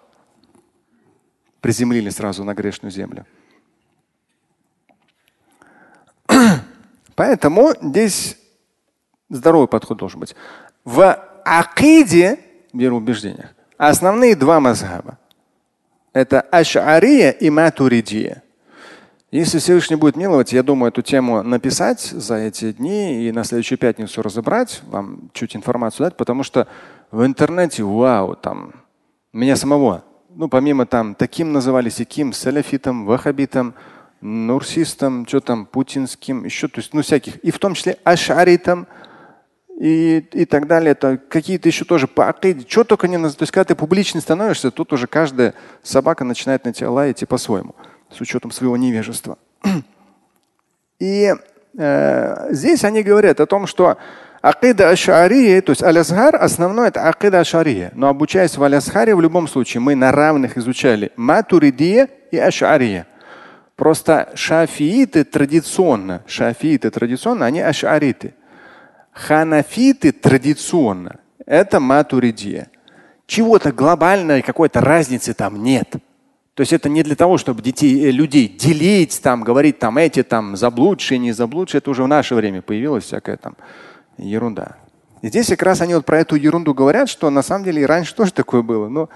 [SPEAKER 2] Приземлили сразу на грешную землю. Поэтому здесь здоровый подход должен быть. В акиде, вероубеждениях, основные два мазхаба. Это аш'ария и матуридия. Если Всевышний будет миловать, я думаю, эту тему написать за эти дни и на следующую пятницу разобрать, вам чуть информацию дать, потому что в интернете, вау, там, меня самого, ну, помимо там, таким называли сяким, саляфитом, вахабитом, нурсистом, что там, путинским, еще, то есть, ну, всяких, и в том числе ашаритом, и, и так далее. Это какие-то еще тоже по акиде, что только не. То есть, когда ты публичный становишься, тут уже каждая собака начинает на тебя лаять по-своему, с учетом своего невежества. И э, здесь они говорят о том, что акида ашария, то есть алясхар, основное это акида ашария. Но обучаясь в алясхаре, в любом случае мы на равных изучали матуридия и ашария. Просто шафииты традиционно, шафииты традиционно, они ашариты. Ханафиты традиционно – это матуридия. Чего-то глобальной какой-то разницы там нет. То есть это не для того, чтобы детей, э, людей делить, там, говорить, там, эти там заблудшие, не заблудшие. Это уже в наше время появилась всякая там ерунда. И здесь как раз они вот про эту ерунду говорят, что на самом деле и раньше тоже такое было. Но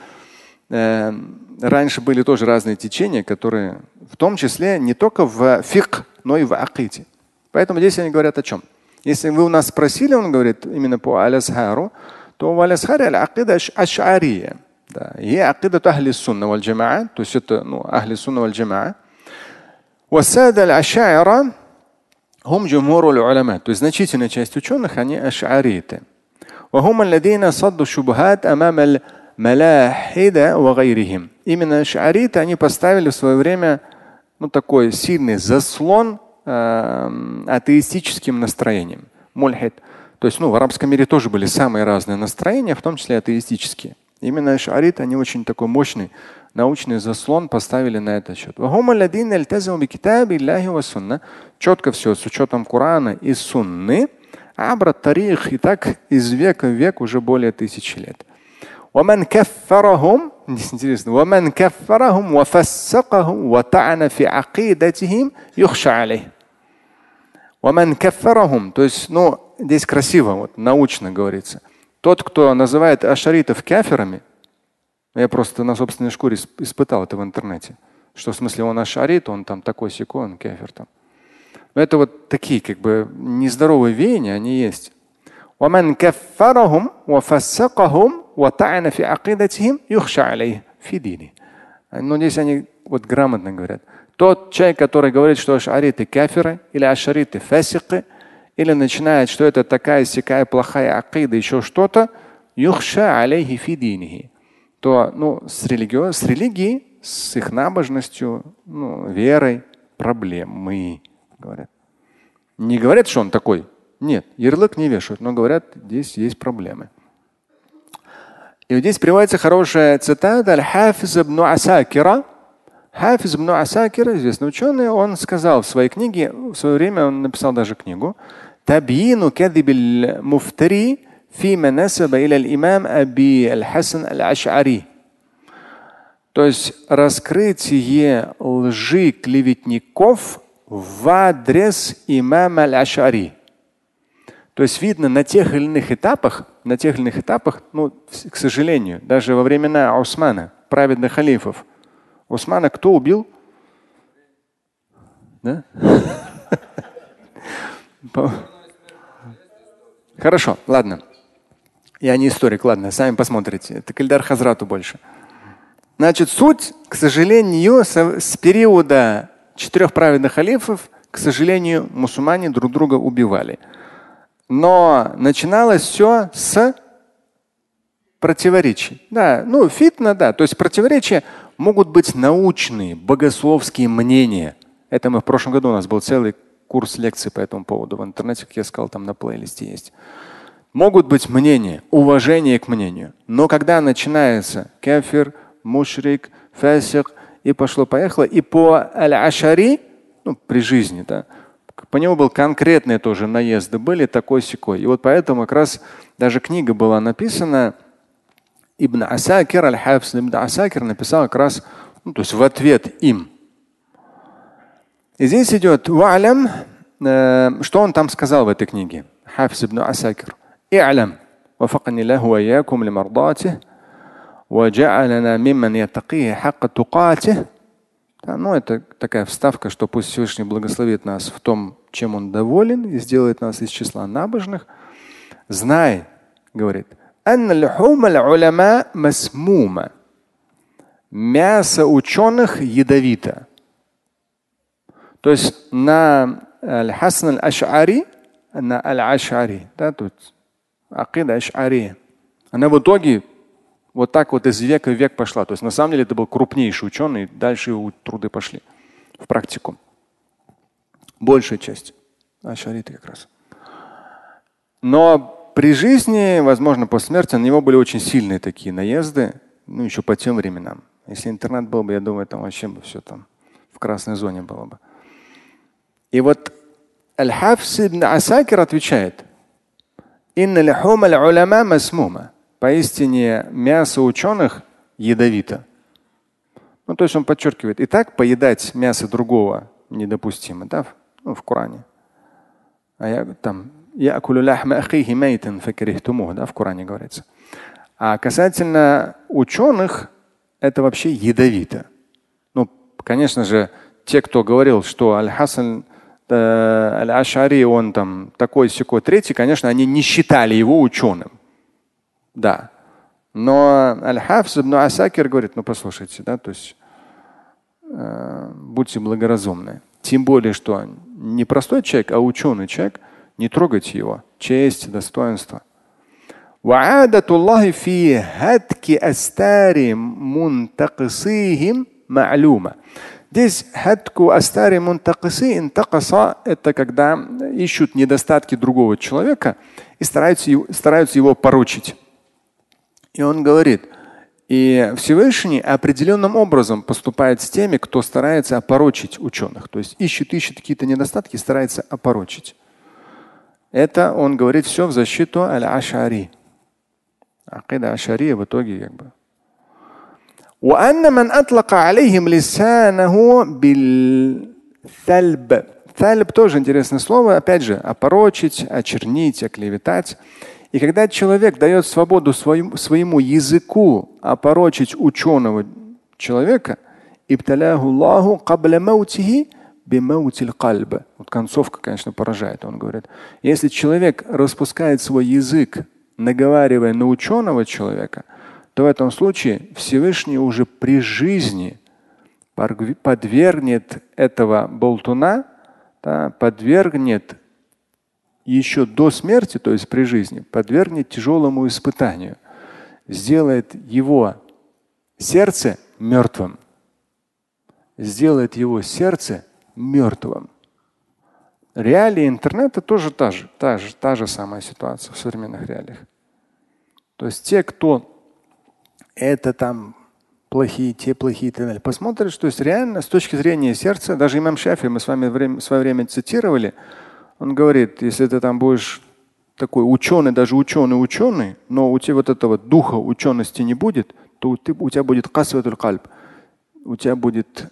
[SPEAKER 2] э, раньше были тоже разные течения, которые в том числе не только в фик, но и в аките. Поэтому здесь они говорят о чем? Если вы у нас спросили, он говорит именно по алясхару, то в алясхаре аль-акида аш'ария. Да. И акида ахли сунна валь джамаа, то есть это ну, ахли сунна валь джамаа. والسادة الأشاعرة هم جمهور العلماء то есть значительная часть ученых они аш'ариты وهم الذين صدوا الشبهات أمام الملاحدة وغيرهم именно аш'ариты они поставили в свое время ну, такой сильный заслон э, атеистическим настроением. Мульхид. То есть ну, в арабском мире тоже были самые разные настроения, в том числе атеистические. Именно шарит, они очень такой мощный научный заслон поставили на этот счет. Четко все с учетом Корана и Сунны. Абра тарих и так из века в век уже более тысячи лет. ومن كفرهم интересно ومن كفرهم وفسقهم وطعن في عقيدتهم يخشى عليه ومن كفرهم то есть ну здесь красиво вот научно говорится тот кто называет ашаритов каферами я просто на собственной шкуре испытал это в интернете что в смысле он ашарит он там такой секой он кафер там но это вот такие как бы нездоровые веяния они есть ومن كفرهم وفسقهم وطعن في عقيدتهم يخشى عليه في دينه. Но здесь они вот грамотно говорят. Тот человек, который говорит, что ашариты кафиры или ашариты фасикы, или начинает, что это такая сякая плохая акида, еще что-то, юхша алейхи фидинихи, то ну, с, религио, с религией, с их набожностью, ну, верой проблемы, говорят. Не говорят, что он такой нет, ярлык не вешают, но говорят, здесь есть проблемы. И вот здесь приводится хорошая цитата Аль-Хафиз Асакира. Хафиз ибн Асакир, известный ученый, он сказал в своей книге, в свое время он написал даже книгу, Табину кадибиль муфтари фима насаба иля имам Аби Аль-Хасан Аль-Аш'ари. То есть раскрытие лжи клеветников в адрес имама Аль-Аш'ари. То есть видно на тех или иных этапах, на тех или иных этапах, ну, к сожалению, даже во времена Османа, праведных халифов, Османа кто убил? Да? Хорошо, ладно. Я не историк, ладно, сами посмотрите. Это Кальдар Хазрату больше. Значит, суть, к сожалению, с периода четырех праведных халифов, к сожалению, мусульмане друг друга убивали. Но начиналось все с противоречий. Да, ну фитна, да. То есть противоречия могут быть научные, богословские мнения. Это мы в прошлом году у нас был целый курс лекций по этому поводу в интернете, как я сказал, там на плейлисте есть. Могут быть мнения, уважение к мнению. Но когда начинается кафир, мушрик, фасик, и пошло-поехало, и по аль-ашари, ну, при жизни, да, по нему был конкретные тоже наезды, были такой секой. И вот поэтому как раз даже книга была написана, Ибн Асакир, Аль-Хафс Ибн Асакир написал как раз, ну, то есть в ответ им. И здесь идет валям, э, что он там сказал в этой книге. Хафс ибн Асакир. اعلم وفقني الله وإياكم لمرضاته وجعلنا ممن يتقيه حق تقاته ну, это такая вставка, что пусть Всевышний благословит нас в том, чем Он доволен, и сделает нас из числа набожных. Знай, говорит, мясо ученых ядовито. То есть на Аль-Хасан Аль-Аш'ари, на Аль-Аш'ари, да, тут Акида Аш'ари. Она в итоге вот так вот из века в век пошла. То есть на самом деле это был крупнейший ученый, дальше его труды пошли в практику. Большая часть. Ашариты как раз. Но при жизни, возможно, после смерти на него были очень сильные такие наезды, ну еще по тем временам. Если интернет был бы, я думаю, там вообще бы все там в красной зоне было бы. И вот Аль-Хафс ибн Асакир отвечает, Поистине мясо ученых ядовито. Ну, то есть он подчеркивает, и так поедать мясо другого недопустимо, да, ну, в Коране. А я там да, в Коране говорится. А касательно ученых, это вообще ядовито. Ну, конечно же, те, кто говорил, что Аль-Хасан Э, Аль-Ашари, он там такой секой третий, конечно, они не считали его ученым. Да. Но Аль-Хафз ибн Асакир говорит, ну послушайте, да, то есть э, будьте благоразумны. Тем более, что не простой человек, а ученый человек, не трогайте его. Честь, достоинство. Здесь хатку астари мунтакасы интакаса – это когда ищут недостатки другого человека и стараются, стараются его порочить. И он говорит, и Всевышний определенным образом поступает с теми, кто старается опорочить ученых. То есть ищет, ищет какие-то недостатки, старается опорочить. Это он говорит все в защиту аль-Ашари. Акида Ашари в итоге как бы وأن من أطلق عليهم لسانه بالثلب Тальб тоже интересное слово, опять же, опорочить, очернить, оклеветать. И когда человек дает свободу своему, своему языку опорочить ученого человека, вот концовка, конечно, поражает. Он говорит, если человек распускает свой язык, наговаривая на ученого человека – то в этом случае Всевышний уже при жизни подвергнет этого болтуна, да, подвергнет еще до смерти, то есть при жизни, подвергнет тяжелому испытанию, сделает его сердце мертвым, сделает его сердце мертвым. Реалии интернета тоже та же, та же, та же самая ситуация в современных реалиях. То есть те, кто это там плохие, те плохие и так далее. Посмотришь, то есть реально с точки зрения сердца, даже имам Шафи, мы с вами в свое время цитировали, он говорит, если ты там будешь такой ученый, даже ученый ученый, но у тебя вот этого духа учености не будет, то ты, у тебя будет касватуль кальб, у тебя будет